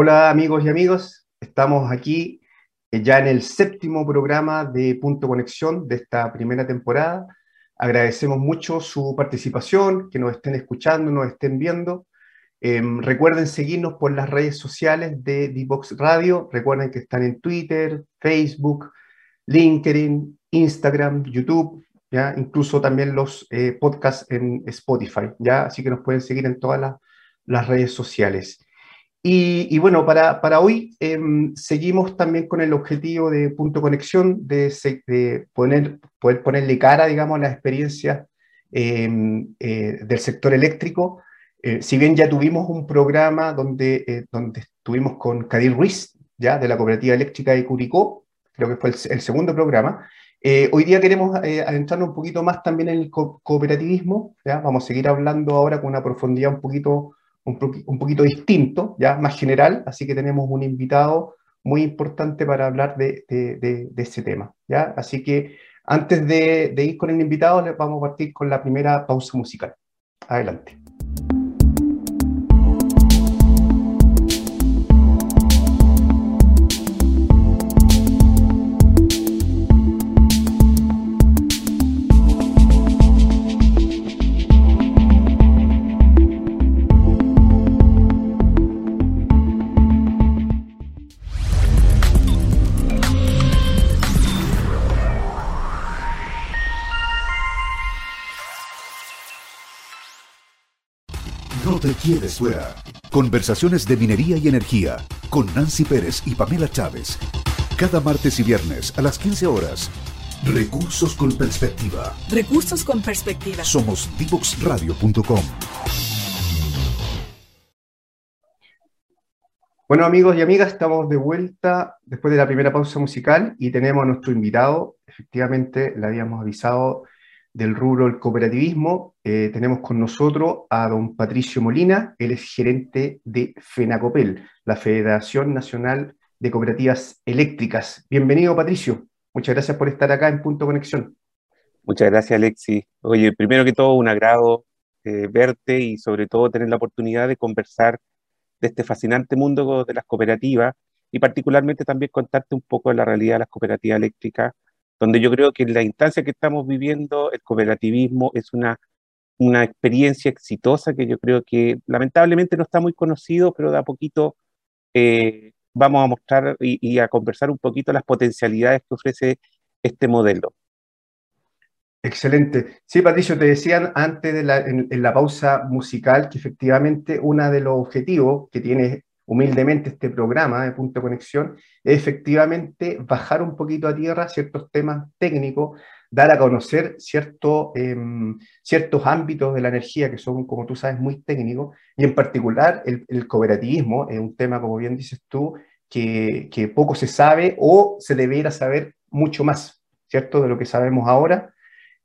Hola amigos y amigas, estamos aquí eh, ya en el séptimo programa de Punto Conexión de esta primera temporada. Agradecemos mucho su participación, que nos estén escuchando, nos estén viendo. Em, recuerden seguirnos por las redes sociales de Divox Radio. Recuerden que están en Twitter, Facebook, LinkedIn, Instagram, YouTube, ¿ya? incluso también los eh, podcasts en Spotify. ¿ya? Así que nos pueden seguir en todas las redes sociales. Y, bueno, para, para hoy em, seguimos también con el objetivo de Punto Conexión, de, poner, poder ponerle cara, digamos, a las experiencias em, eh, del sector eléctrico. Eh, si bien ya tuvimos un programa donde, eh, donde estuvimos con Kadir Ruiz, ya de la Cooperativa Eléctrica de Curicó, creo que fue el, segundo programa, hoy día queremos adentrarnos un poquito más también en el cooperativismo, ¿ya? vamos a seguir hablando ahora con una profundidad un poquito un, poquito distinto, ya más general, así que tenemos un invitado muy importante para hablar de, de, ese tema. ¿ya? Así que antes de, ir con el invitado, vamos a partir con la primera pausa musical. Adelante. Conversaciones de minería y energía con Nancy Pérez y Pamela Chávez. Cada martes y viernes a las 15 horas. Recursos con perspectiva. Recursos con perspectiva. Somos divoxradio.com. Bueno amigos y amigas, estamos de vuelta después de la primera pausa musical y tenemos a nuestro invitado. Efectivamente, le habíamos avisado del rubro del cooperativismo, eh, tenemos con nosotros a don Patricio Molina, él es gerente de FENACOPEL, la Federación Nacional de Cooperativas Eléctricas. Bienvenido, Patricio. Muchas gracias por estar acá en Punto Conexión. Muchas gracias, Alexi. Oye, primero que todo, un agrado eh, verte y sobre todo tener la oportunidad de conversar de este fascinante mundo de las cooperativas y particularmente también contarte un poco de la realidad de las cooperativas eléctricas donde yo creo que en la instancia que estamos viviendo, el cooperativismo es una, una experiencia exitosa que yo creo que lamentablemente no está muy conocido, pero de a poquito eh, vamos a mostrar y, a conversar un poquito las potencialidades que ofrece este modelo. Excelente. Sí, Patricio, te decían antes de la, en, la pausa musical que efectivamente uno de los objetivos que tiene humildemente este programa de Punto Conexión es efectivamente bajar un poquito a tierra ciertos temas técnicos, dar a conocer cierto, em, ciertos ámbitos de la energía que son, como tú sabes, muy técnicos, y en particular el, cooperativismo es un tema, como bien dices tú, que, que, poco se sabe o se debería saber mucho más, ¿cierto?, de lo que sabemos ahora.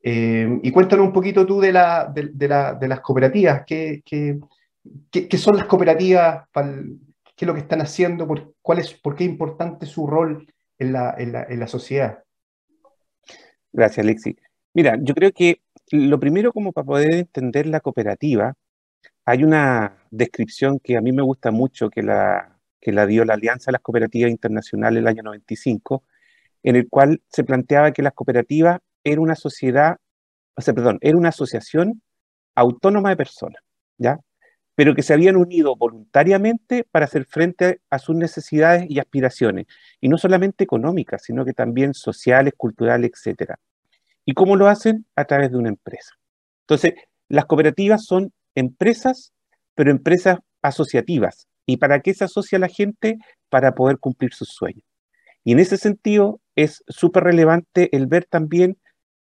Em, y cuéntanos un poquito tú de, la, de, la, de las cooperativas, ¿qué, qué, qué, son las cooperativas para qué es lo que están haciendo, por, qué es importante su rol en la sociedad. Gracias, Alexi. Mira, yo creo que lo primero como para poder entender la cooperativa, hay una descripción que a mí me gusta mucho, que la, que la dio la Alianza de las Cooperativas Internacionales el año 95, en el cual se planteaba que las cooperativas era una sociedad, o sea, perdón, era una asociación autónoma de personas, ¿ya? Pero que se habían unido voluntariamente para hacer frente a sus necesidades y aspiraciones, y no solamente económicas, sino que también sociales, culturales, etc. ¿Y cómo lo hacen? A través de una empresa. Entonces, las cooperativas son empresas, pero empresas asociativas. ¿Y para qué se asocia la gente? Para poder cumplir sus sueños. Y en ese sentido es súper relevante el ver también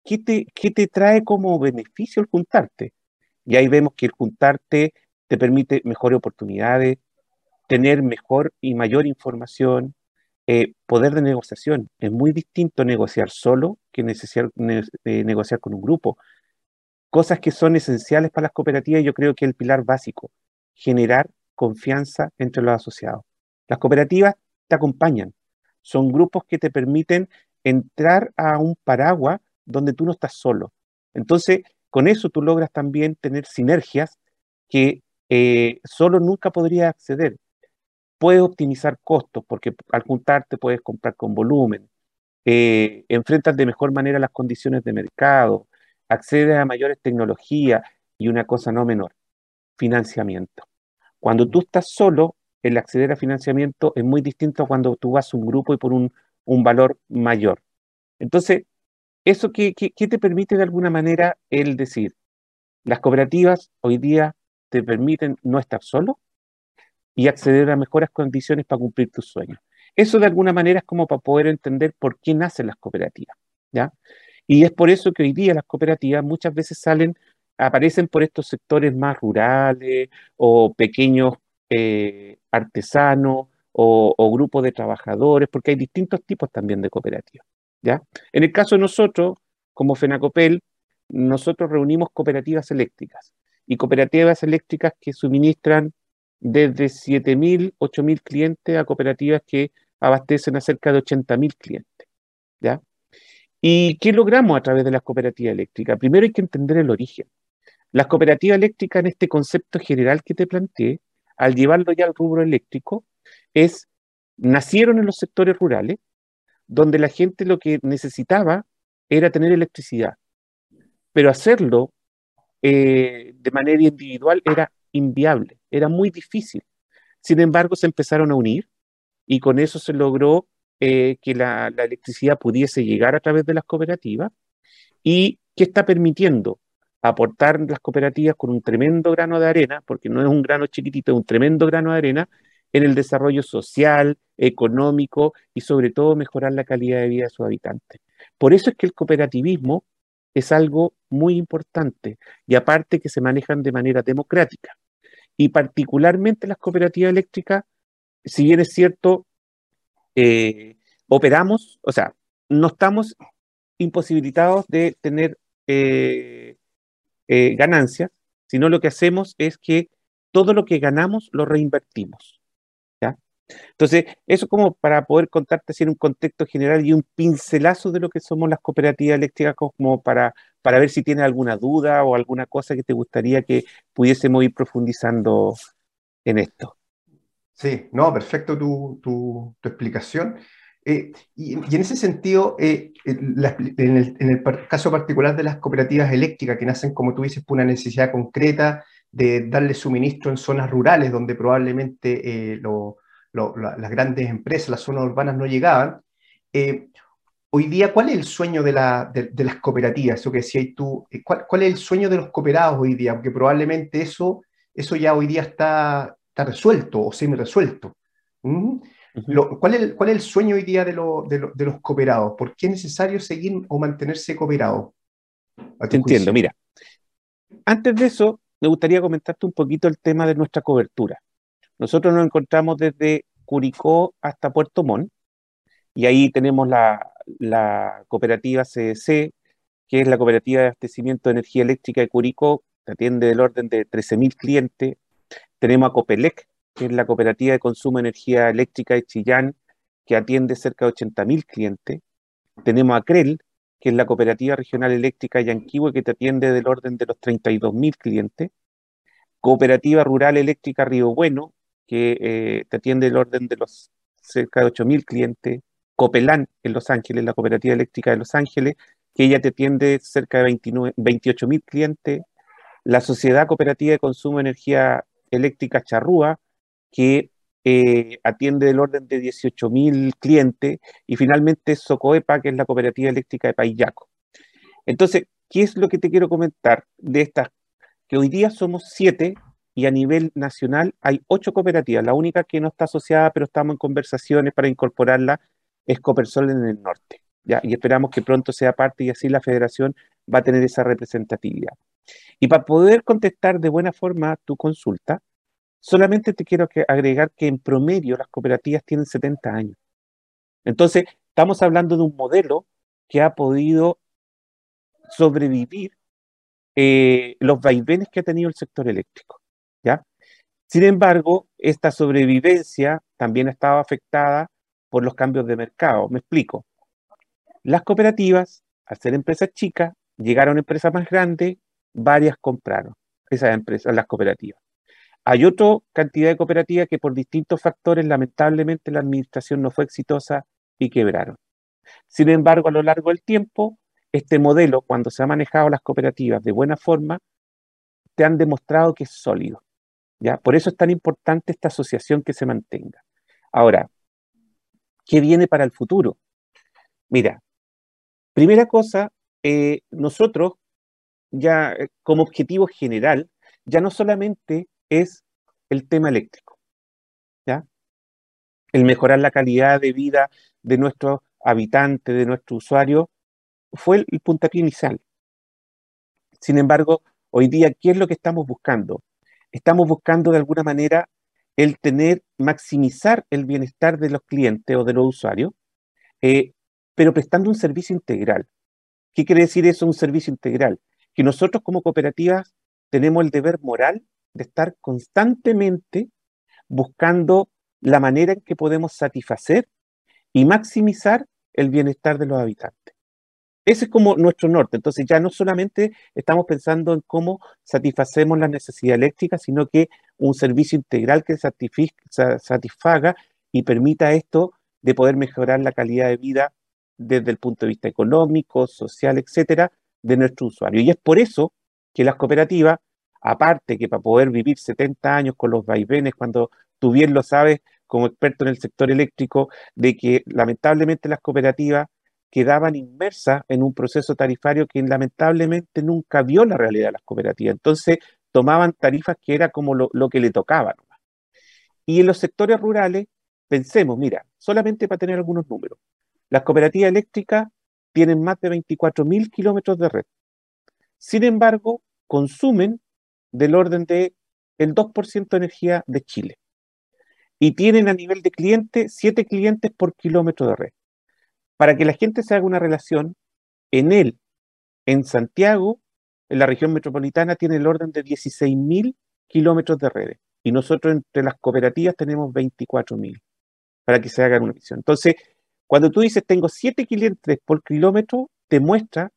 qué te, qué te trae como beneficio el juntarte. Y ahí vemos que el juntarte te permite mejores oportunidades, tener mejor y mayor información, eh, poder de negociación. Es muy distinto negociar solo que eh, negociar con un grupo. Cosas que son esenciales para las cooperativas, yo creo que el pilar básico, generar confianza entre los asociados. Las cooperativas te acompañan, son grupos que te permiten entrar a un paraguas donde tú no estás solo. Entonces, con eso tú logras también tener sinergias que eh, solo nunca podría acceder. puedes optimizar costos porque al juntarte puedes comprar con volumen, eh, enfrentas de mejor manera las condiciones de mercado, accedes a mayores tecnologías y una cosa no menor, financiamiento. Cuando tú estás solo, el acceder a financiamiento es muy distinto a cuando tú vas a un grupo y por un, valor mayor. Entonces, ¿eso qué, qué te permite de alguna manera el decir? Las cooperativas hoy día te permiten no estar solo y acceder a mejores condiciones para cumplir tus sueños. Eso de alguna manera es como para poder entender por qué nacen las cooperativas, ¿ya? Y es por eso que hoy día las cooperativas muchas veces salen, aparecen por estos sectores más rurales o pequeños eh, artesanos o, grupos de trabajadores, porque hay distintos tipos también de cooperativas, ¿ya? En el caso de nosotros, como FENACOPEL, nosotros reunimos cooperativas eléctricas y cooperativas eléctricas que suministran desde 7.000, 8.000 clientes a cooperativas que abastecen a cerca de 80.000 clientes. ¿ya? ¿Y qué logramos a través de las cooperativas eléctricas? Primero hay que entender el origen. Las cooperativas eléctricas, en este concepto general que te planteé, al llevarlo ya al rubro eléctrico, es, nacieron en los sectores rurales, donde la gente lo que necesitaba era tener electricidad. Pero hacerlo eh, de manera individual era inviable, era muy difícil. Sin embargo, se empezaron a unir y con eso se logró eh, que la, electricidad pudiese llegar a través de las cooperativas y que está permitiendo aportar las cooperativas con un tremendo grano de arena, porque no es un grano chiquitito, es un tremendo grano de arena, en el desarrollo social, económico y sobre todo mejorar la calidad de vida de sus habitantes. Por eso es que el cooperativismo es algo muy importante y aparte que se manejan de manera democrática. Y particularmente las cooperativas eléctricas, si bien es cierto, eh, operamos, o sea, no estamos imposibilitados de tener eh, eh, ganancias, sino lo que hacemos es que todo lo que ganamos lo reinvertimos. Entonces, eso como para poder contarte así en un contexto general y un pincelazo de lo que somos las cooperativas eléctricas, como para, para ver si tienes alguna duda o alguna cosa que te gustaría que pudiésemos ir profundizando en esto. Sí, no, perfecto tu, explicación. Eh, y, en ese sentido, eh, en, el, caso particular de las cooperativas eléctricas que nacen, como tú dices, por una necesidad concreta de darle suministro en zonas rurales donde probablemente eh, lo, las grandes empresas, las zonas urbanas no llegaban. Eh, hoy día, ¿cuál es el sueño de, las cooperativas? Eso que decías tú, eh, ¿cuál, es el sueño de los cooperados hoy día? Porque probablemente eso, eso ya hoy día está, está resuelto o semi-resuelto. ¿Mm? ¿cuál, es, ¿Cuál es el sueño hoy día de, de, los cooperados? ¿Por qué es necesario seguir o mantenerse cooperados? Te entiendo, mira. Antes de eso, me gustaría comentarte un poquito el tema de nuestra cobertura. Nosotros nos encontramos desde Curicó hasta Puerto Montt y ahí tenemos la, cooperativa CDC, que es la cooperativa de abastecimiento de energía eléctrica de Curicó, que atiende del orden de 13.000 clientes. Tenemos a Copelec, que es la cooperativa de consumo de energía eléctrica de Chillán, que atiende cerca de 80.000 clientes. Tenemos a CREL, que es la cooperativa regional eléctrica de Yanquihue, que atiende del orden de los 32.000 clientes. Cooperativa Rural Eléctrica Río Bueno, que eh, te atiende el orden de los cerca de 8.000 clientes, Copelán en Los Ángeles, la cooperativa eléctrica de Los Ángeles, que ella te atiende cerca de 28.000 clientes, la Sociedad Cooperativa de Consumo de Energía Eléctrica Charrúa, que eh, atiende el orden de 18.000 clientes, y finalmente Socoepa, que es la cooperativa eléctrica de Payaco. Entonces, ¿qué es lo que te quiero comentar de estas? Que hoy día somos siete y a nivel nacional hay ocho cooperativas. La única que no está asociada, pero estamos en conversaciones para incorporarla, es Copersol en el norte. ¿ya? Y esperamos que pronto sea parte y así la federación va a tener esa representatividad. Y para poder contestar de buena forma tu consulta, solamente te quiero agregar que en promedio las cooperativas tienen 70 años. Entonces, estamos hablando de un modelo que ha podido sobrevivir eh, los vaivenes que ha tenido el sector eléctrico. Sin embargo, esta sobrevivencia también estaba afectada por los cambios de mercado. Me explico. Las cooperativas, al ser empresas chicas, llegaron a empresas más grandes, varias compraron esas empresas, las cooperativas. Hay otra cantidad de cooperativas que por distintos factores, lamentablemente, la administración no fue exitosa y quebraron. Sin embargo, a lo largo del tiempo, este modelo, cuando se ha manejado las cooperativas de buena forma, te han demostrado que es sólido. ¿Ya? Por eso es tan importante esta asociación que se mantenga. Ahora, ¿qué viene para el futuro? Mira, primera cosa, eh, nosotros ya eh, como objetivo general, ya no solamente es el tema eléctrico, ¿ya? El mejorar la calidad de vida de nuestros habitantes, de nuestro usuario, fue el puntapié inicial. Sin embargo, hoy día, ¿qué es lo que estamos buscando? Estamos buscando de alguna manera el tener, maximizar el bienestar de los clientes o de los usuarios, eh, pero prestando un servicio integral. ¿Qué quiere decir eso, un servicio integral? Que nosotros como cooperativas tenemos el deber moral de estar constantemente buscando la manera en que podemos satisfacer y maximizar el bienestar de los habitantes. Ese es como nuestro norte. Entonces ya no solamente estamos pensando en cómo satisfacemos la necesidad eléctrica, sino que un servicio integral que satisfaga y permita esto de poder mejorar la calidad de vida desde el punto de vista económico, social, etcétera, de nuestro usuario. Y es por eso que las cooperativas, aparte que para poder vivir 70 años con los vaivenes, cuando tú bien lo sabes como experto en el sector eléctrico, de que lamentablemente las cooperativas quedaban inmersas en un proceso tarifario que lamentablemente nunca vio la realidad de las cooperativas. Entonces tomaban tarifas que era como lo, que le tocaba. Y en los sectores rurales, pensemos, mira, solamente para tener algunos números, las cooperativas eléctricas tienen más de 24.000 kilómetros de red. Sin embargo, consumen del orden de el 2% de energía de Chile. Y tienen a nivel de cliente 7 clientes por kilómetro de red. Para que la gente se haga una relación, en él, en Santiago, en la región metropolitana, tiene el orden de 16.000 kilómetros de redes. Y nosotros entre las cooperativas tenemos 24.000, para que se hagan una visión. Entonces, cuando tú dices tengo 7 clientes por kilómetro, te muestra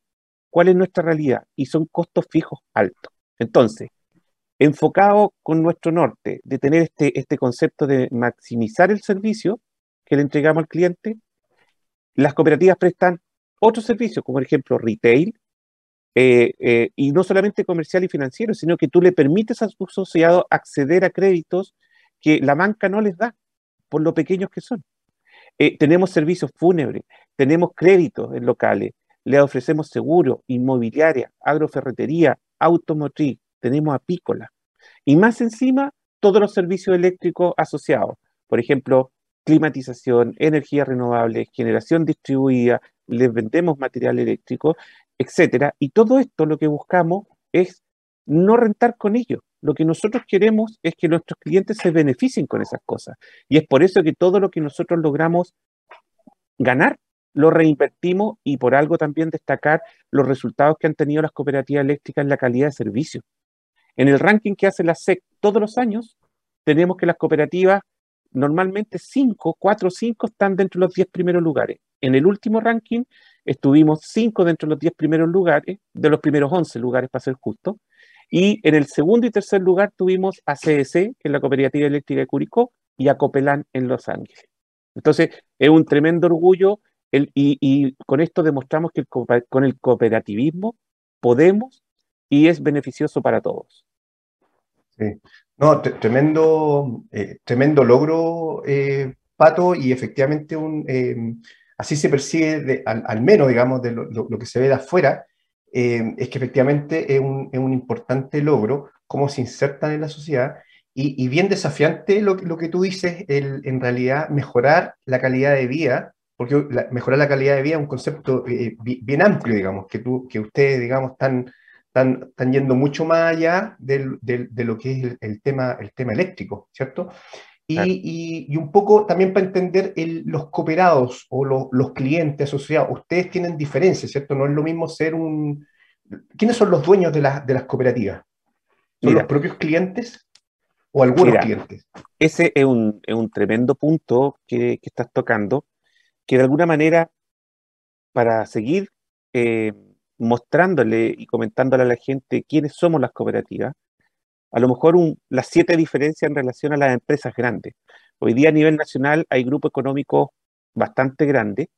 cuál es nuestra realidad y son costos fijos altos. Entonces, enfocado con nuestro norte de tener este, este concepto de maximizar el servicio que le entregamos al cliente, las cooperativas prestan otros servicios, como por ejemplo retail, eh, eh, y no solamente comercial y financiero, sino que tú le permites a tu asociado acceder a créditos que la banca no les da, por lo pequeños que son. Eh, tenemos servicios fúnebres, tenemos créditos en locales, le ofrecemos seguro, inmobiliaria, agroferretería, automotriz, tenemos apícola. Y más encima, todos los servicios eléctricos asociados. Por ejemplo, climatización, energía renovable, generación distribuida, les vendemos material eléctrico, etcétera. Y todo esto lo que buscamos es no rentar con ellos. Lo que nosotros queremos es que nuestros clientes se beneficien con esas cosas. Y es por eso que todo lo que nosotros logramos ganar, lo reinvertimos y por algo también destacar los resultados que han tenido las cooperativas eléctricas en la calidad de servicio. En el ranking que hace la SEC todos los años, tenemos que las cooperativas normalmente 5, 4 5 están dentro de los 10 primeros lugares. En el último ranking estuvimos 5 dentro de los 10 primeros lugares, de los primeros 11 lugares para ser justo, y en el segundo y tercer lugar tuvimos a CDC, que es la Cooperativa Eléctrica de Curicó, y a Copelán en Los Ángeles. Entonces, es un tremendo orgullo el, y, con esto demostramos que con el cooperativismo podemos y es beneficioso para todos. Sí. No, tremendo, eh, tremendo logro, eh, Pato, y efectivamente un, eh, así se percibe, al, menos, digamos, de lo, que se ve de afuera, es que efectivamente es un, es un, importante logro, cómo se insertan en la sociedad, y, bien desafiante lo, lo, que tú dices, el, en realidad mejorar la calidad de vida, porque mejorar la calidad de vida es un concepto bien amplio, digamos, que, tú, que ustedes, digamos, están están, yendo mucho más allá de lo que es el, tema, el tema eléctrico, ¿cierto? Y, y, un poco también para entender los cooperados o los clientes asociados, ustedes tienen diferencias, ¿cierto? No es lo mismo ser un... ¿Quiénes son los dueños de, de las cooperativas? ¿Son los propios clientes o algunos clientes? Ese es un, es un tremendo punto que, que, estás tocando, que de alguna manera, para seguir eh, mostrándole y comentándole a la gente quiénes somos las cooperativas, a lo mejor las siete diferencias en relación a las empresas grandes. Hoy día a nivel nacional hay grupos económicos bastante grandes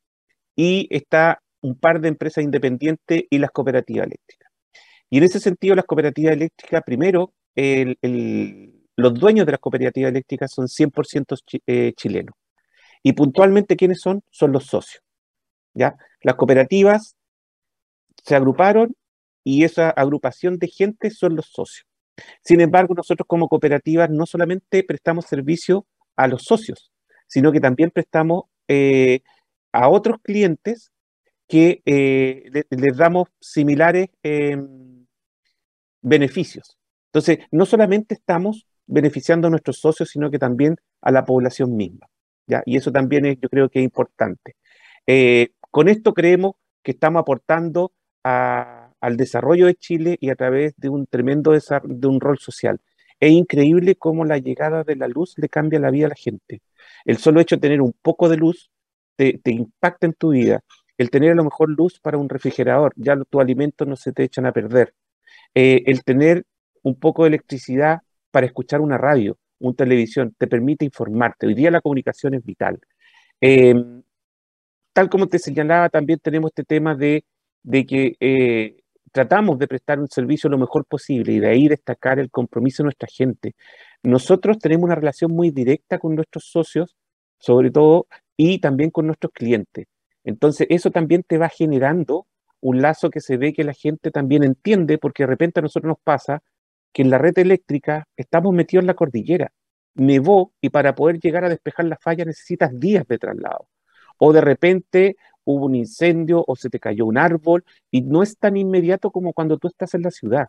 y está un par de empresas independientes y las cooperativas eléctricas. Y en ese sentido, las cooperativas eléctricas, primero, los dueños de las cooperativas eléctricas son 100% eh, chilenos. Y puntualmente, ¿quiénes son? Son los socios. ¿ya? Las cooperativas se agruparon y esa agrupación de gente son los socios. Sin embargo, nosotros como cooperativas no solamente prestamos servicio a los socios, sino que también prestamos eh, a otros clientes que eh, les damos similares em, beneficios. Entonces, no solamente estamos beneficiando a nuestros socios, sino que también a la población misma. ¿ya? Y eso también es, yo creo que es importante. Eh, con esto creemos que estamos aportando al desarrollo de Chile y a través de un tremendo de un rol social. Es increíble cómo la llegada de la luz le cambia la vida a la gente. El solo hecho de tener un poco de luz te, impacta en tu vida. El tener a lo mejor luz para un refrigerador, ya tus alimentos no se te echan a perder. Eh, el tener un poco de electricidad para escuchar una radio, una televisión, te permite informarte. Hoy día la comunicación es vital. Em, tal como te señalaba, también tenemos este tema de, que eh, tratamos de prestar un servicio lo mejor posible y de ahí destacar el compromiso de nuestra gente. Nosotros tenemos una relación muy directa con nuestros socios, sobre todo, y también con nuestros clientes. Entonces, eso también te va generando un lazo que se ve que la gente también entiende, porque de repente a nosotros nos pasa que en la red eléctrica estamos metidos en la cordillera. Nevó y para poder llegar a despejar la falla necesitas días de traslado o de repente hubo un incendio o se te cayó un árbol y no es tan inmediato como cuando tú estás en la ciudad.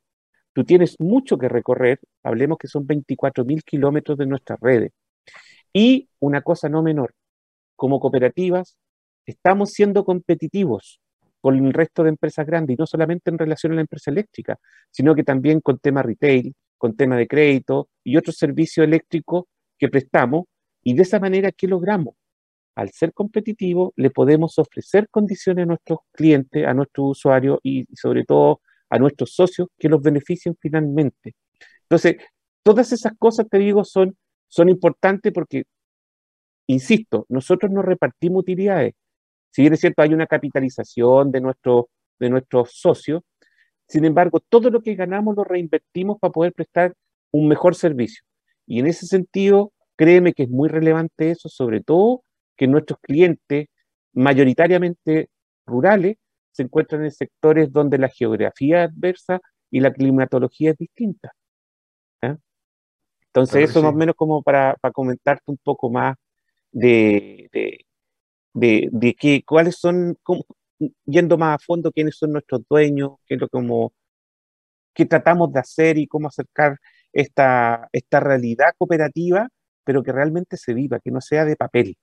Tú tienes mucho que recorrer, hablemos que son 24 mil kilómetros de nuestras redes. Y una cosa no menor, como cooperativas estamos siendo competitivos con el resto de empresas grandes y no solamente en relación a la empresa eléctrica, sino que también con tema retail, con tema de crédito y otros servicios eléctricos que prestamos. Y de esa manera, ¿qué logramos? Al ser competitivo, le podemos ofrecer condiciones a nuestros clientes, a nuestros usuarios y, sobre todo a nuestros socios que los beneficien finalmente. Entonces, todas esas cosas, te digo, son, son importantes porque, insisto, nosotros no repartimos utilidades. Si bien es cierto, hay una capitalización de, nuestro, de nuestros socios, sin embargo, todo lo que ganamos lo reinvertimos para poder prestar un mejor servicio. Y en ese sentido, créeme que es muy relevante eso, sobre todo que nuestros clientes, mayoritariamente rurales, se encuentran en sectores donde la geografía es adversa y la climatología es distinta. Entonces, eso más o menos como para, comentarte un poco más de, de, que, cuáles son, yendo más a fondo, quiénes son nuestros dueños, qué es lo como, qué tratamos de hacer y cómo acercar esta, esta realidad cooperativa, pero que realmente se viva, que no sea de papel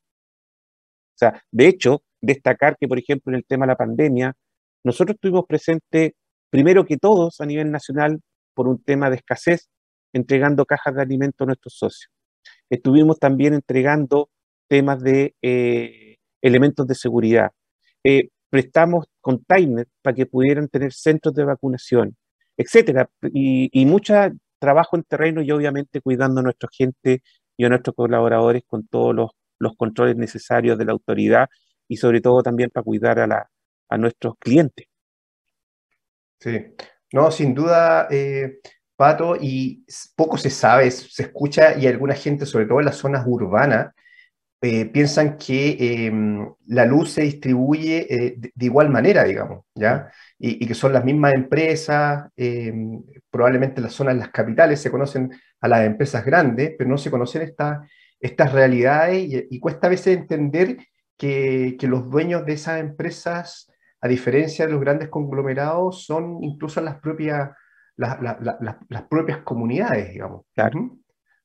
sea, de hecho, destacar que, por ejemplo, en el tema de la pandemia, nosotros estuvimos presentes, primero que todos, a nivel nacional, por un tema de escasez, entregando cajas de alimentos a nuestros socios. Estuvimos también entregando temas de eh, elementos de seguridad. Eh, prestamos containers para que pudieran tener centros de vacunación, etcétera, y, y mucho trabajo en terreno y obviamente cuidando a nuestra gente y a nuestros colaboradores con todos los los controles necesarios de la autoridad y sobre todo también para cuidar a, la, a nuestros clientes. Sí, no, sin duda, eh, Pato, y poco se sabe, se escucha y alguna gente, sobre todo en las zonas urbanas, eh, piensan que em, la luz se distribuye eh, de, igual manera, digamos, ¿ya? Y, que son las mismas empresas, em, probablemente en las zonas, las capitales se conocen a las empresas grandes, pero no se conocen estas estas realidades y, cuesta a veces entender que, los dueños de esas empresas, a diferencia de los grandes conglomerados, son incluso las propias, las propias comunidades, digamos.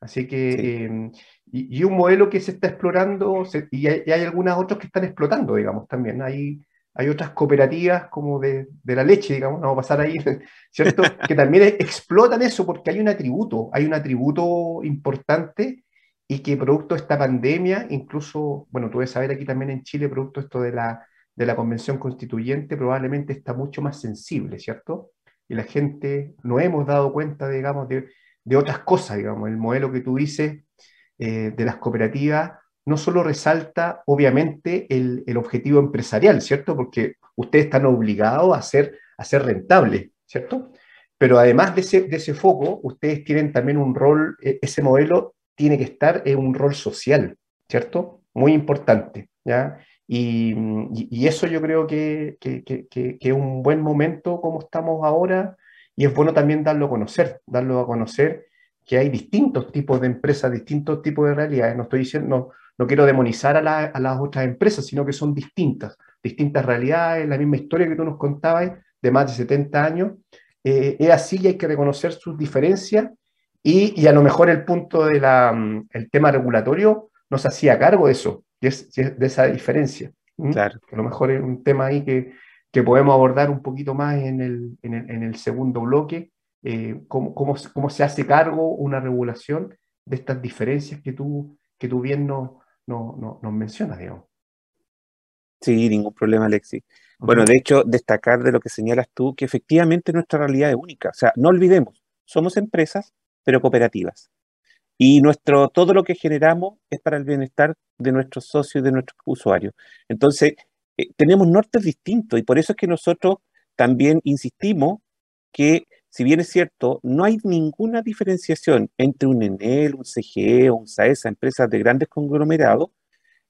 Así que, em, y, un modelo que se está explorando, y, hay, algunas otras que están explotando, digamos, también. Hay, hay otras cooperativas como de, la leche, digamos, vamos a pasar ahí, ¿cierto? que también explotan eso porque hay un atributo, hay un atributo importante y que producto de esta pandemia, incluso, bueno, tú debes saber aquí también en Chile, producto esto de la, de la convención constituyente, probablemente está mucho más sensible, ¿cierto? Y la gente no hemos dado cuenta, digamos, de, de otras cosas, digamos. El modelo que tú dices eh, de las cooperativas no solo resalta, obviamente, el, objetivo empresarial, ¿cierto? Porque ustedes están obligados a ser, a ser rentables, ¿cierto? Pero además de ese, de ese foco, ustedes tienen también un rol, e, ese modelo tiene que estar en un rol social, ¿cierto? Muy importante, ¿ya? Y, eso yo creo que, que, que, es un buen momento como estamos ahora y es bueno también darlo a conocer, darlo a conocer que hay distintos tipos de empresas, distintos tipos de realidades. No estoy diciendo, no, quiero demonizar a, a, las otras empresas, sino que son distintas, distintas realidades, la misma historia que tú nos contabas de más de 70 años. Eh, es así y hay que reconocer sus diferencias y, y a lo mejor el punto del el tema regulatorio no se hacía cargo de eso, de esa diferencia. Claro. a lo mejor es un tema ahí que, que podemos abordar un poquito más en el, en el, en el segundo bloque, eh, cómo, cómo, cómo, se hace cargo una regulación de estas diferencias que tú, que tú bien nos no, no, no mencionas, digamos. Sí, ningún problema, Alexi. Bueno, de hecho, destacar de lo que señalas tú, que efectivamente nuestra realidad es única. O sea, no olvidemos, somos empresas, pero cooperativas. Y nuestro, todo lo que generamos es para el bienestar de nuestros socios y de nuestros usuarios. Entonces, eh, tenemos nortes distintos y por eso es que nosotros también insistimos que, si bien es cierto, no hay ninguna diferenciación entre un Enel, un CGE o un SAESA, empresas de grandes conglomerados,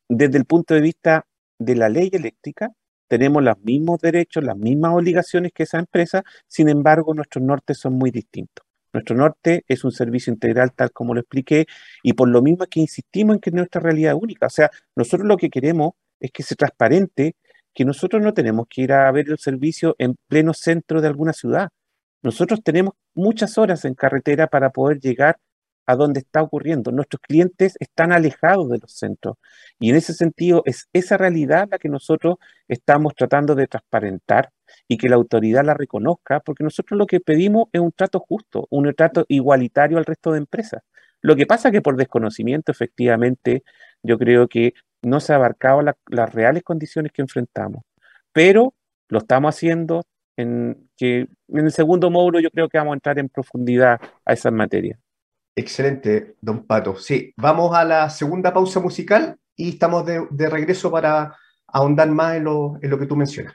desde el punto de vista de la ley eléctrica, tenemos los mismos derechos, las mismas obligaciones que esa empresa, sin embargo, nuestros nortes son muy distintos. Nuestro norte es un servicio integral, tal como lo expliqué, y por lo mismo que insistimos en que nuestra realidad es única. O sea, nosotros lo que queremos es que sea transparente, que nosotros no tenemos que ir a ver el servicio en pleno centro de alguna ciudad. Nosotros tenemos muchas horas en carretera para poder llegar a donde está ocurriendo. Nuestros clientes están alejados de los centros y en ese sentido es esa realidad la que nosotros estamos tratando de transparentar y que la autoridad la reconozca, porque nosotros lo que pedimos es un trato justo, un trato igualitario al resto de empresas. Lo que pasa que por desconocimiento, efectivamente, yo creo que no se ha abarcado las reales condiciones que enfrentamos, pero lo estamos haciendo en que en el segundo módulo yo creo que vamos a entrar en profundidad a esas materias. Excelente, don Pato. Sí, vamos a la segunda pausa musical y estamos de, de regreso para ahondar más en lo, en lo que tú mencionas.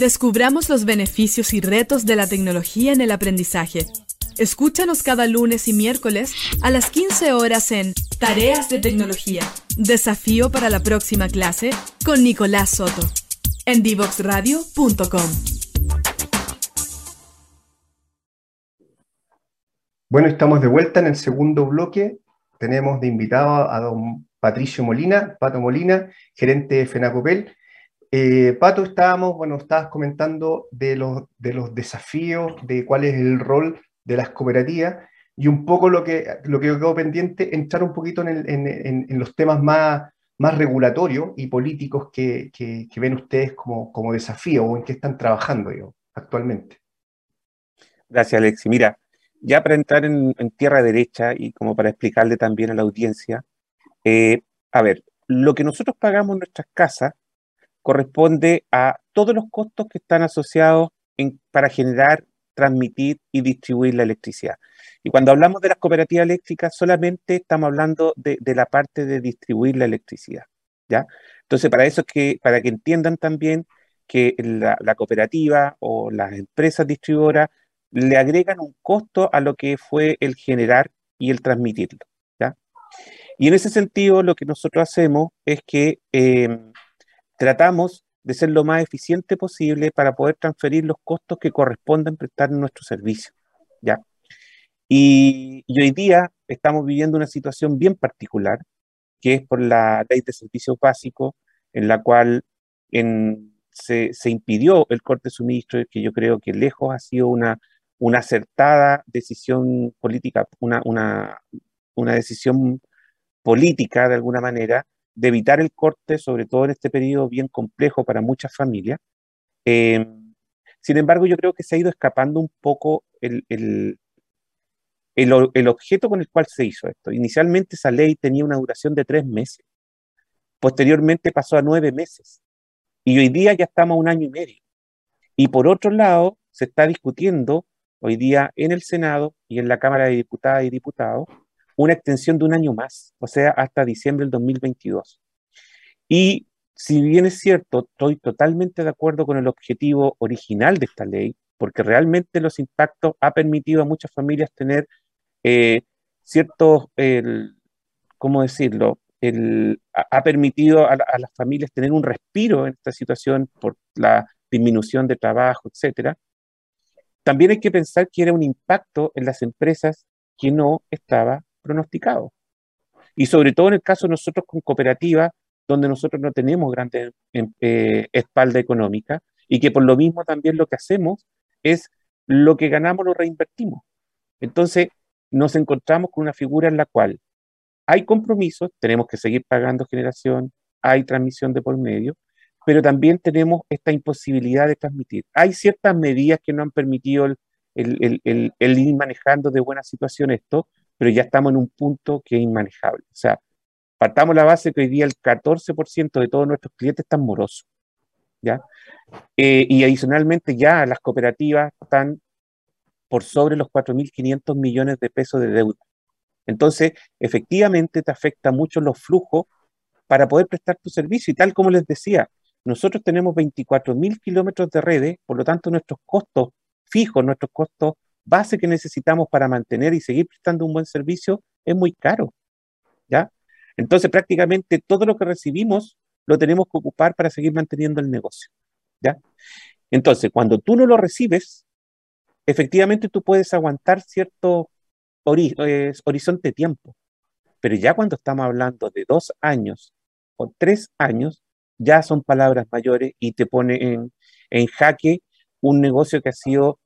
Descubramos los beneficios y retos de la tecnología en el aprendizaje. Escúchanos cada lunes y miércoles a las 15 horas en Tareas de Tecnología. Desafío para la próxima clase con Nicolás Soto. En divoxradio.com. Bueno, estamos de vuelta en el segundo bloque. Tenemos de invitado a don Patricio Molina, Pato Molina, gerente de FENACOPEL eh, Pato, estábamos, bueno, estabas comentando de los, de los desafíos, de cuál es el rol de las cooperativas y un poco lo que, lo que quedó pendiente, entrar un poquito en, los temas más, más regulatorios y políticos que, ven ustedes como, como desafío o en qué están trabajando actualmente. Gracias, Alexi. Mira, ya para entrar en, tierra derecha y como para explicarle también a la audiencia, eh, a ver, lo que nosotros pagamos en nuestras casas corresponde a todos los costos que están asociados para generar, transmitir y distribuir la electricidad. Y cuando hablamos de las cooperativas eléctricas, solamente estamos hablando de, la parte de distribuir la electricidad. ¿ya? Entonces, para eso es que, para que entiendan también que la, cooperativa o las empresas distribuidoras le agregan un costo a lo que fue el generar y el transmitirlo. ¿ya? Y en ese sentido, lo que nosotros hacemos es que em, tratamos de ser lo más eficiente posible para poder transferir los costos que corresponden prestar nuestro servicio. ¿ya? Y, hoy día estamos viviendo una situación bien particular, que es por la ley de servicios básicos, en la cual se, impidió el corte de suministro, que yo creo que lejos ha sido una, una acertada decisión política, una, una decisión política, de alguna manera, de evitar el corte, sobre todo en este periodo bien complejo para muchas familias. Eh, sin embargo, yo creo que se ha ido escapando un poco el, el, el, objeto con el cual se hizo esto. Inicialmente esa ley tenía una duración de tres meses, posteriormente pasó a nueve meses y hoy día ya estamos a un año y medio. Y por otro lado, se está discutiendo hoy día en el Senado y en la Cámara de Diputadas y Diputados una extensión de un año más, o sea, hasta diciembre del 2022. Y si bien es cierto, estoy totalmente de acuerdo con el objetivo original de esta ley, porque realmente los impactos ha permitido a muchas familias tener eh, ciertos, ¿cómo decirlo? ha permitido a, las familias tener un respiro en esta situación por la disminución de trabajo, etcétera. También hay que pensar que era un impacto en las empresas que no estaba pronosticado. Y sobre todo en el caso de nosotros con cooperativas, donde nosotros no tenemos grande eh, espalda económica y que por lo mismo también lo que hacemos es lo que ganamos lo reinvertimos. Entonces, nos encontramos con una figura en la cual hay compromisos, tenemos que seguir pagando generación, hay transmisión de por medio, pero también tenemos esta imposibilidad de transmitir. Hay ciertas medidas que no han permitido el, ir manejando de buena situación esto, pero ya estamos en un punto que es inmanejable. O sea, partamos la base que hoy día el 14% de todos nuestros clientes están morosos. ¿ya? Eh, y adicionalmente ya las cooperativas están por sobre los 4.500 millones de pesos de deuda. Entonces, efectivamente te afecta mucho los flujos para poder prestar tu servicio. Y tal como les decía, nosotros tenemos 24.000 kilómetros de redes, por lo tanto nuestros costos fijos, nuestros costos base que necesitamos para mantener y seguir prestando un buen servicio es muy caro. ¿Ya? Entonces, prácticamente todo lo que recibimos lo tenemos que ocupar para seguir manteniendo el negocio. ¿Ya? Entonces, cuando tú no lo recibes, efectivamente tú puedes aguantar cierto horizonte de tiempo, pero ya cuando estamos hablando de dos años o tres años, ya son palabras mayores y te pone en, en jaque un negocio que ha sido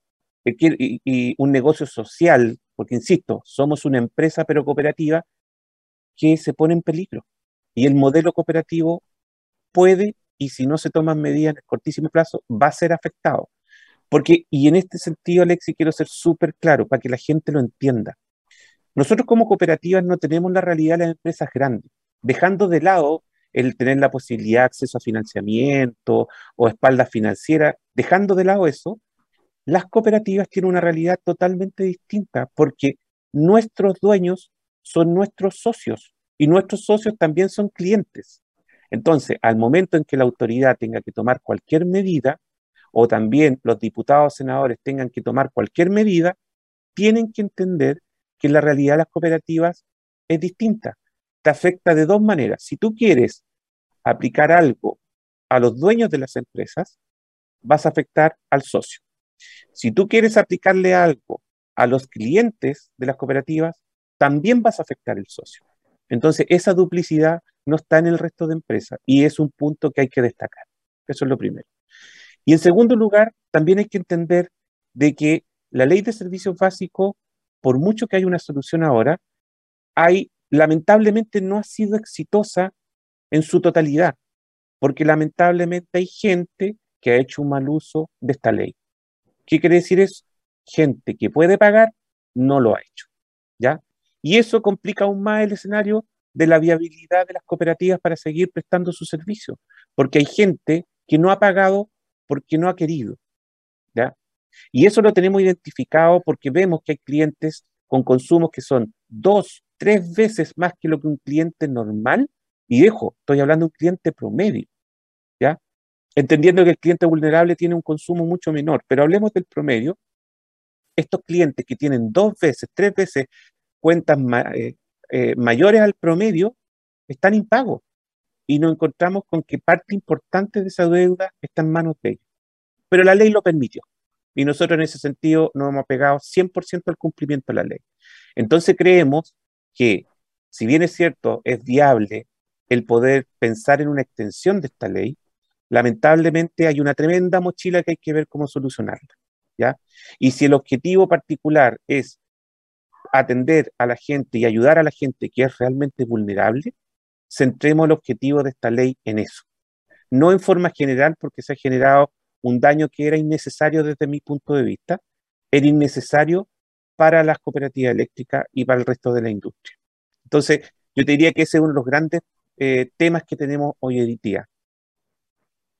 y, un negocio social, porque insisto, somos una empresa pero cooperativa que se pone en peligro. Y el modelo cooperativo puede, y si no se toman medidas en cortísimo plazo, va a ser afectado. Porque, y en este sentido, Alexi, quiero ser súper claro para que la gente lo entienda. Nosotros como cooperativas no tenemos la realidad de las empresas grandes, dejando de lado el tener la posibilidad de acceso a financiamiento o espalda financiera, dejando de lado eso, las cooperativas tienen una realidad totalmente distinta porque nuestros dueños son nuestros socios y nuestros socios también son clientes. Entonces, al momento en que la autoridad tenga que tomar cualquier medida, o también los diputados senadores tengan que tomar cualquier medida, tienen que entender que la realidad de las cooperativas es distinta. Te afecta de dos maneras. Si tú quieres aplicar algo a los dueños de las empresas, vas a afectar al socio. Si tú quieres aplicarle algo a los clientes de las cooperativas, también vas a afectar al socio. Entonces, esa duplicidad no está en el resto de empresas y es un punto que hay que destacar. Eso es lo primero. Y en segundo lugar, también hay que entender de que la ley de servicios básicos, por mucho que haya una solución ahora, hay, lamentablemente no ha sido exitosa en su totalidad, porque lamentablemente hay gente que ha hecho un mal uso de esta ley. ¿Qué quiere decir eso? Gente que puede pagar no lo ha hecho, ¿ya? Y eso complica aún más el escenario de la viabilidad de las cooperativas para seguir prestando su servicio, porque hay gente que no ha pagado porque no ha querido, ¿ya? Y eso lo tenemos identificado porque vemos que hay clientes con consumos que son dos, tres veces más que lo que un cliente normal, y dejo, estoy hablando de un cliente promedio. Entendiendo que el cliente vulnerable tiene un consumo mucho menor, pero hablemos del promedio. Estos clientes que tienen dos veces, tres veces cuentas eh, eh, mayores al promedio están impagos y nos encontramos con que parte importante de esa deuda está en manos de ellos. Pero la ley lo permitió y nosotros en ese sentido nos hemos pegado 100% al cumplimiento de la ley. Entonces creemos que, si bien es cierto, es viable el poder pensar en una extensión de esta ley, lamentablemente hay una tremenda mochila que hay que ver cómo solucionarla. ¿ya? Y si el objetivo particular es atender a la gente y ayudar a la gente que es realmente vulnerable, centremos el objetivo de esta ley en eso. No en forma general porque se ha generado un daño que era innecesario desde mi punto de vista, era innecesario para las cooperativas eléctricas y para el resto de la industria. Entonces, yo te diría que ese es uno de los grandes eh, temas que tenemos hoy en día.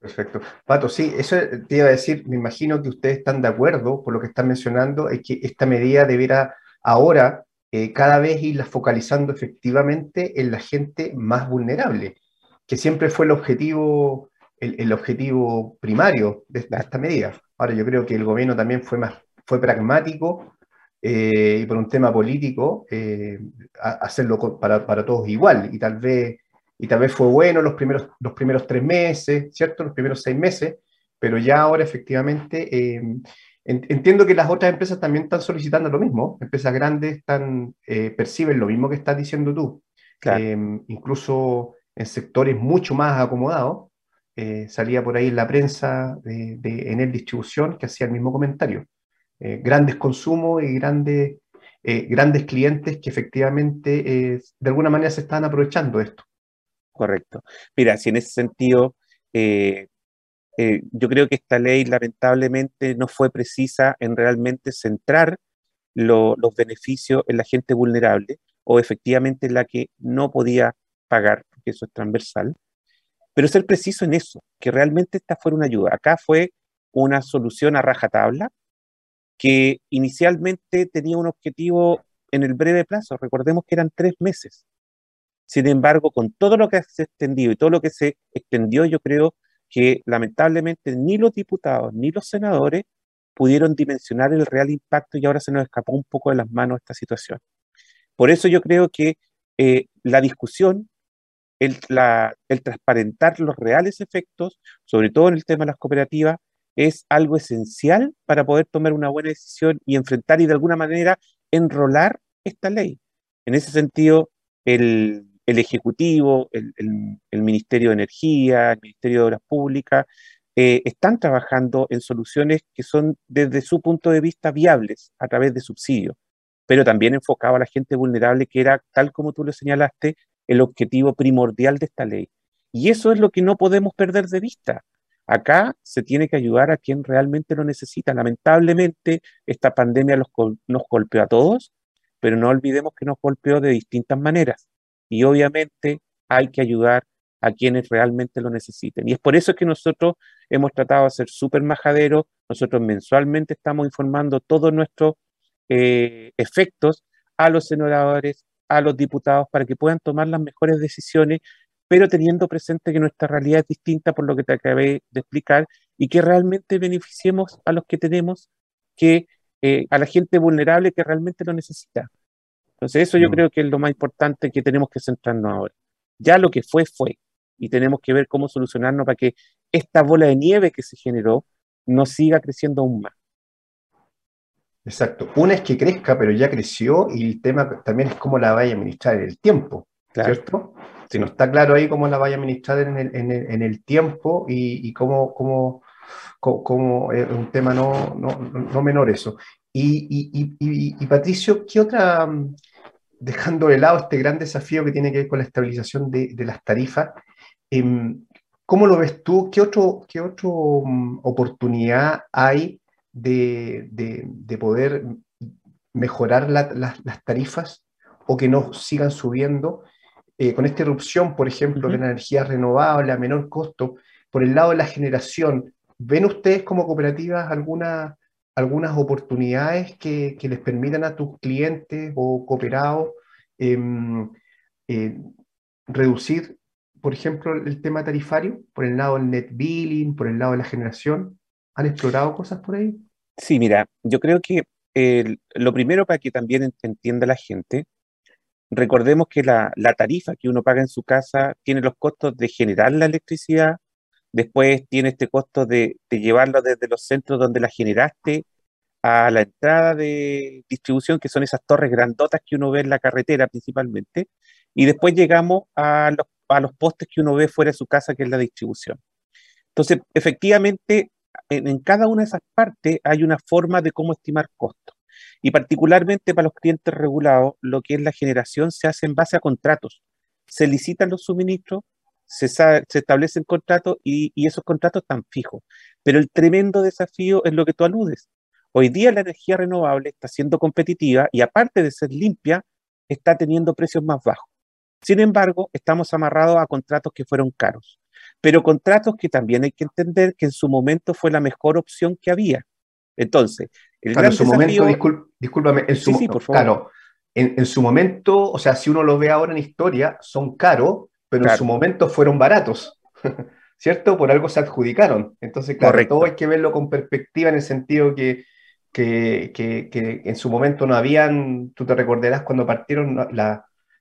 Perfecto. Pato, sí, eso te iba a decir, me imagino que ustedes están de acuerdo por lo que están mencionando, es que esta medida deberá ahora eh, cada vez irla focalizando efectivamente en la gente más vulnerable, que siempre fue el objetivo, el, objetivo primario de esta, medida. Ahora yo creo que el gobierno también fue más fue pragmático eh, y por un tema político eh, hacerlo para, para, todos igual y tal vez y tal vez fue bueno los primeros los primeros tres meses cierto los primeros seis meses pero ya ahora efectivamente eh, entiendo que las otras empresas también están solicitando lo mismo empresas grandes están perciben lo mismo que estás diciendo tú. Incluso en sectores mucho más acomodados salía por ahí en la prensa de, de Enel Distribución que hacía el mismo comentario. Eh, grandes consumos y grandes, eh, grandes clientes que efectivamente eh, de alguna manera se están aprovechando de esto. Correcto. Mira, si en ese sentido, yo creo que esta ley lamentablemente no fue precisa en realmente centrar los beneficios en la gente vulnerable o efectivamente en la que no podía pagar, porque eso es transversal, pero ser preciso en eso, que realmente esta fuera una ayuda. Acá fue una solución a rajatabla, que inicialmente tenía un objetivo en el breve plazo, recordemos que eran tres meses. Sin embargo, con todo lo que se extendió y todo lo que se extendió, yo creo que lamentablemente ni los diputados ni los senadores pudieron dimensionar el real impacto y ahora se nos escapó un poco de las manos esta situación. Por eso yo creo que eh, la discusión, el, el transparentar los reales efectos, sobre todo en el tema de las cooperativas, es algo esencial para poder tomar una buena decisión y enfrentar y de alguna manera enrolar esta ley. En ese sentido, el, Ejecutivo, el, Ministerio de Energía, el Ministerio de Obras Públicas, eh, están trabajando en soluciones que son desde su punto de vista viables a través de subsidios, pero también enfocado a la gente vulnerable, que era, tal como tú lo señalaste, el objetivo primordial de esta ley. Y eso es lo que no podemos perder de vista. Acá se tiene que ayudar a quien realmente lo necesita. Lamentablemente, esta pandemia nos golpeó a todos, pero no olvidemos que nos golpeó de distintas maneras. Y obviamente hay que ayudar a quienes realmente lo necesiten. Y es por eso que nosotros hemos tratado de ser súper majaderos. Nosotros mensualmente estamos informando todos nuestros eh, efectos a los senadores, a los diputados, para que puedan tomar las mejores decisiones pero teniendo presente que nuestra realidad es distinta por lo que te acabé de explicar y que realmente beneficiemos a los que tenemos, que eh, a la gente vulnerable que realmente lo necesita. Entonces eso yo mm. creo que es lo más importante que tenemos que centrarnos ahora. Ya lo que fue, fue. Y tenemos que ver cómo solucionarnos para que esta bola de nieve que se generó no siga creciendo aún más. Exacto. Una es que crezca, pero ya creció y el tema también es cómo la vaya a administrar en el tiempo, ¿cierto? Si no está claro ahí cómo la vaya a administrar en el, en el, tiempo y, cómo, cómo, cómo, es un tema no, no, no menor eso. Y, y, Patricio, ¿qué otra, dejando de lado este gran desafío que tiene que ver con la estabilización de, de las tarifas, em, ¿cómo lo ves tú? ¿Qué, otro, qué otra mm, oportunidad hay de, de, de poder mejorar las tarifas o que no sigan subiendo? Eh, con esta erupción, por ejemplo, de la energía renovable a menor costo, por el lado de la generación, ¿ven ustedes como cooperativas alguna, algunas oportunidades que, les permitan a tus clientes o cooperados em, eh, reducir, por ejemplo, el tema tarifario, por el lado del net billing, por el lado de la generación? ¿Han explorado cosas por ahí? Sí, mira, yo creo que lo primero para que también entienda la gente Recordemos que la, tarifa que uno paga en su casa tiene los costos de generar la electricidad, después tiene este costo de, de llevarla desde los centros donde la generaste a la entrada de distribución, que son esas torres grandotas que uno ve en la carretera principalmente, y después llegamos a los, postes que uno ve fuera de su casa, que es la distribución. Entonces, efectivamente, en, en cada una de esas partes hay una forma de cómo estimar costos. Y particularmente para los clientes regulados, lo que es la generación se hace en base a contratos. Se licitan los suministros, se, se establecen contratos y, y esos contratos están fijos. Pero el tremendo desafío es lo que tú aludes. Hoy día la energía renovable está siendo competitiva y aparte de ser limpia, está teniendo precios más bajos. Sin embargo, estamos amarrados a contratos que fueron caros, pero contratos que también hay que entender que en su momento fue la mejor opción que había. Entonces, el en su momento, discúlpame, en su, Claro, en, su momento, o sea, si uno lo ve ahora en historia, son caros, pero en su momento fueron baratos, ¿cierto? Por algo se adjudicaron. Entonces, claro, todo hay que verlo con perspectiva en el sentido que, que, que, en su momento no habían, tú te recordarás cuando partieron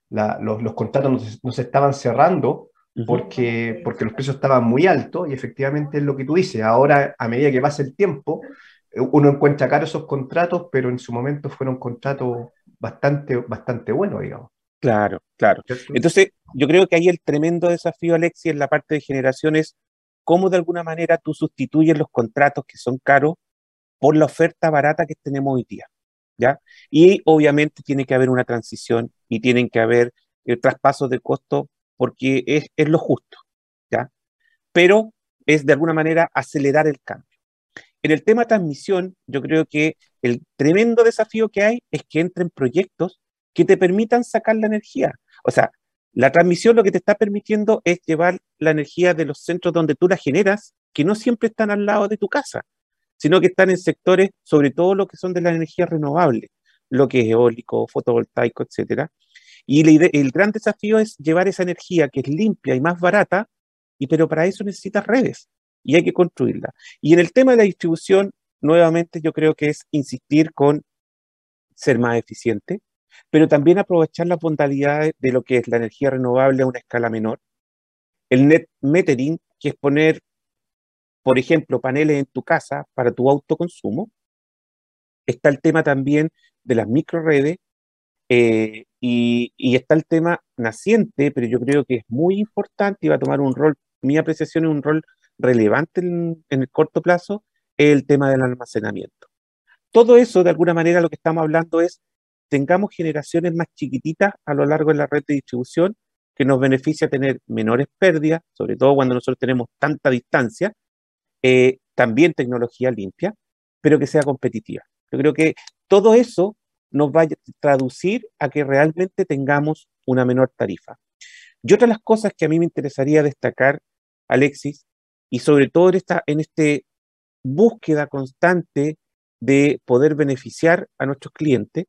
los, contratos no se, estaban cerrando porque, porque los precios estaban muy altos y efectivamente es lo que tú dices. Ahora, a medida que pasa el tiempo, uno encuentra caro esos contratos, pero en su momento fueron contratos bastante, bastante buenos, digamos. Claro, claro. Entonces, yo creo que ahí el tremendo desafío, Alexi, en la parte de generación es cómo de alguna manera tú sustituyes los contratos que son caros por la oferta barata que tenemos hoy día. ¿ya? Y obviamente tiene que haber una transición y tienen que haber el eh, traspasos de costo porque es, es lo justo. ¿ya? Pero es de alguna manera acelerar el cambio. En el tema transmisión, yo creo que el tremendo desafío que hay es que entren proyectos que te permitan sacar la energía. O sea, la transmisión lo que te está permitiendo es llevar la energía de los centros donde tú la generas, que no siempre están al lado de tu casa, sino que están en sectores, sobre todo lo que son de la energía renovable, lo que es eólico, fotovoltaico, etc. Y el gran desafío es llevar esa energía que es limpia y más barata, y pero para eso necesitas redes y hay que construirla. Y en el tema de la distribución, nuevamente yo creo que es insistir con ser más eficiente, pero también aprovechar las bondades de lo que es la energía renovable a una escala menor. El net metering, que es poner, por ejemplo, paneles en tu casa para tu autoconsumo. Está el tema también de las microredes eh, y, y, está el tema naciente, pero yo creo que es muy importante y va a tomar un rol, mi apreciación es un rol relevante en, el corto plazo el tema del almacenamiento. Todo eso, de alguna manera, lo que estamos hablando es tengamos generaciones más chiquititas a lo largo de la red de distribución que nos beneficia tener menores pérdidas, sobre todo cuando nosotros tenemos tanta distancia, eh, también tecnología limpia, pero que sea competitiva. Yo creo que todo eso nos va a traducir a que realmente tengamos una menor tarifa. Y otra de las cosas que a mí me interesaría destacar, Alexis, y sobre todo en esta este búsqueda constante de poder beneficiar a nuestros clientes,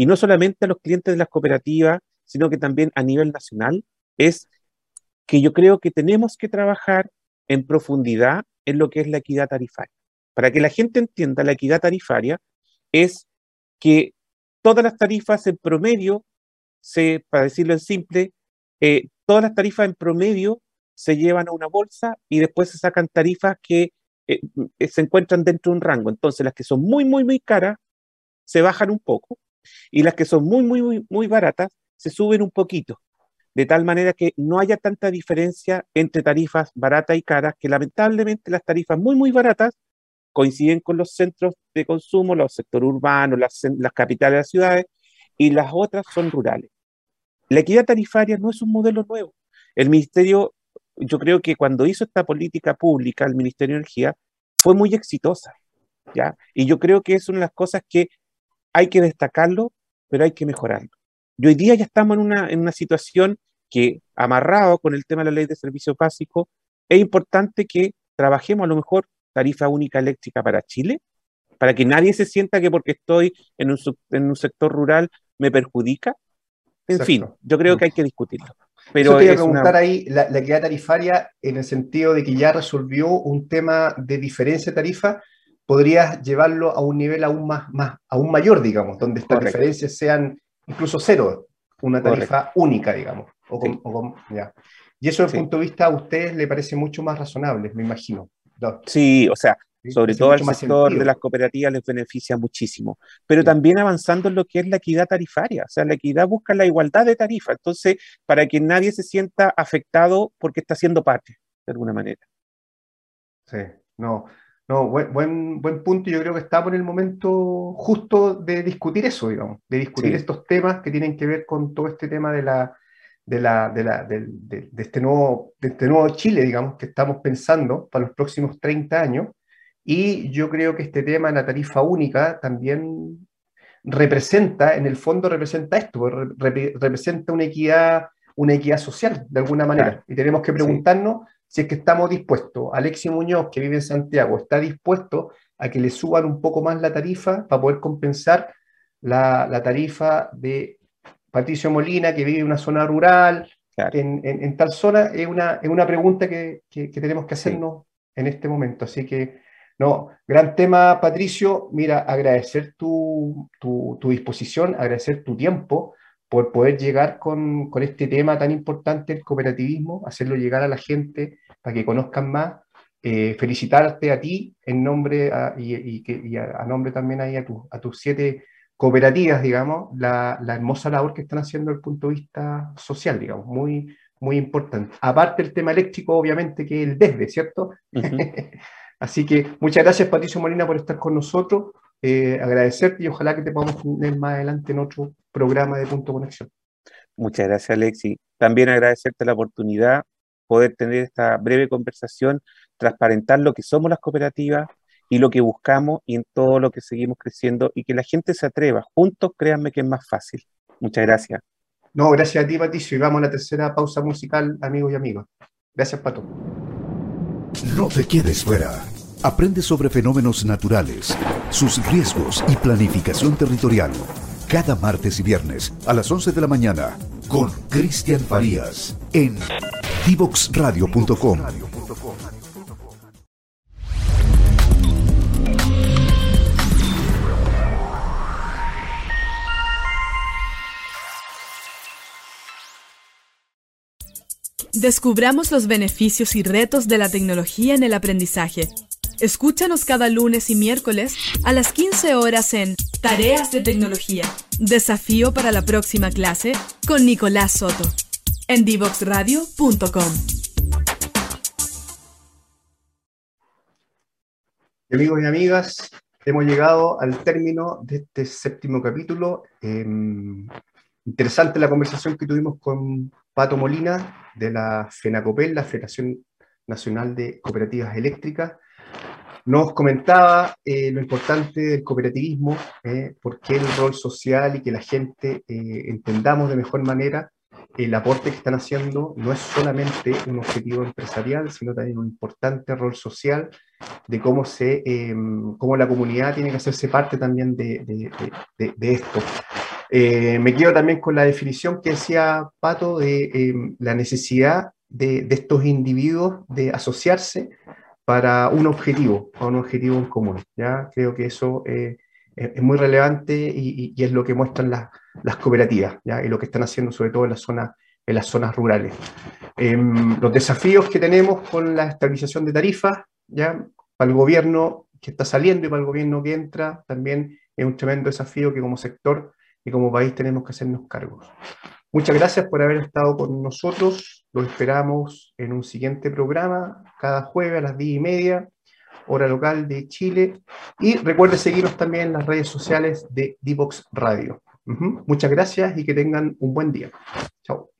y no solamente a los clientes de las cooperativas, sino que también a nivel nacional, es que yo creo que tenemos que trabajar en profundidad en lo que es la equidad tarifaria. Para que la gente entienda, la equidad tarifaria es que todas las tarifas en promedio, se, para decirlo en simple, eh, todas las tarifas en promedio se llevan a una bolsa y después se sacan tarifas que eh, eh, se encuentran dentro de un rango. Entonces, las que son muy, muy, muy caras se bajan un poco y las que son muy, muy, muy, muy baratas se suben un poquito, de tal manera que no haya tanta diferencia entre tarifas baratas y caras, que lamentablemente las tarifas muy, muy baratas coinciden con los centros de consumo, los sectores urbanos, las, las capitales de las ciudades, y las otras son rurales. La equidad tarifaria no es un modelo nuevo. El Ministerio yo creo que cuando hizo esta política pública el Ministerio de Energía fue muy exitosa, ¿ya? Y yo creo que es una de las cosas que hay que destacarlo, pero hay que mejorarlo. Y hoy día ya estamos en una, en una situación que, amarrado con el tema de la ley de servicios básicos, es importante que trabajemos a lo mejor tarifa única eléctrica para Chile, para que nadie se sienta que porque estoy en un, en un sector rural me perjudica. En fin, yo creo que hay que discutirlo. Pero te iba a preguntar ahí la, equidad tarifaria en el sentido de que ya resolvió un tema de diferencia de tarifa, podrías llevarlo a un nivel aún más, más aún mayor, digamos, donde estas diferencias sean incluso cero, una tarifa única, digamos. Y eso desde el punto de vista a ustedes le parece mucho más razonable, me imagino. Sí, o sea, sobre todo al sector de las cooperativas les beneficia muchísimo, pero también avanzando en lo que es la equidad tarifaria, o sea, la equidad busca la igualdad de tarifa, entonces, para que nadie se sienta afectado porque está siendo parte, de alguna manera. Sí, no, no, buen, buen, buen punto. Yo creo que estamos en el momento justo de discutir eso, digamos, de discutir estos temas que tienen que ver con todo este tema de la, de, la, de, la, de, este nuevo, de este nuevo Chile, digamos, que estamos pensando para los próximos 30 años. Y yo creo que este tema de la tarifa única también representa, en el fondo representa esto, representa una equidad, una equidad social, de alguna manera. Y tenemos que preguntarnos si es que estamos dispuestos. Alexis Muñoz, que vive en Santiago, está dispuesto a que le suban un poco más la tarifa para poder compensar la, la tarifa de Patricio Molina, que vive en una zona rural, en, tal zona, es una, es una pregunta que, que, tenemos que hacernos en este momento. Así que, no, gran tema, Patricio. Mira, agradecer tu, tu, tu disposición, agradecer tu tiempo por poder llegar con, con, este tema tan importante, el cooperativismo, hacerlo llegar a la gente para que conozcan más. Eh, felicitarte a ti en nombre y, y, a, nombre también ahí a, tu, a tus siete cooperativas, digamos, la, la, hermosa labor que están haciendo desde el punto de vista social, digamos, muy, muy importante. Aparte el tema eléctrico, obviamente, que es el desde, ¿cierto? Así que muchas gracias, Patricio Molina, por estar con nosotros. Eh, agradecerte y ojalá que te podamos tener más adelante en otro programa de Punto Conexión. Muchas gracias, Alexi. También agradecerte la oportunidad poder tener esta breve conversación, transparentar lo que somos las cooperativas, y lo que buscamos y en todo lo que seguimos creciendo y que la gente se atreva. Juntos, créanme que es más fácil. Muchas gracias. No, gracias a ti, Patricio. Y vamos a la tercera pausa musical, amigos y amigas. Gracias, Pato. No te quedes fuera. Aprende sobre fenómenos naturales, sus riesgos y planificación territorial. Cada martes y viernes a las 11 de la mañana con Cristian Farías en divoxradio.com. Descubramos los beneficios y retos de la tecnología en el aprendizaje. Escúchanos cada lunes y miércoles a las 15 horas en Tareas de Tecnología. Desafío para la próxima clase con Nicolás Soto. En divoxradio.com. Amigos y amigas, hemos llegado al término de este séptimo capítulo. Em, interesante la conversación que tuvimos con Pato Molina de la FENACOPEL, la Federación Nacional de Cooperativas Eléctricas. Nos comentaba eh, lo importante del cooperativismo, eh, por qué el rol social y que la gente eh, entendamos de mejor manera el aporte que están haciendo no es solamente un objetivo empresarial, sino también un importante rol social de cómo, se, cómo la comunidad tiene que hacerse parte también de, de, de esto. Eh, me quedo también con la definición que decía Pato de em, la necesidad de, estos individuos de asociarse para un objetivo, para un objetivo en común. ¿ya? Creo que eso eh, es muy relevante y, es lo que muestran las, cooperativas y lo que están haciendo sobre todo en las zonas rurales. Em, los desafíos que tenemos con la estabilización de tarifas, ¿ya? para el gobierno que está saliendo y para el gobierno que entra, también es un tremendo desafío que como sector y como país tenemos que hacernos cargos. Muchas gracias por haber estado con nosotros. Lo esperamos en un siguiente programa, cada jueves a las 10 y media, hora local de Chile. Y recuerde seguirnos también en las redes sociales de Divox Radio. Muchas gracias y que tengan un buen día. Chao.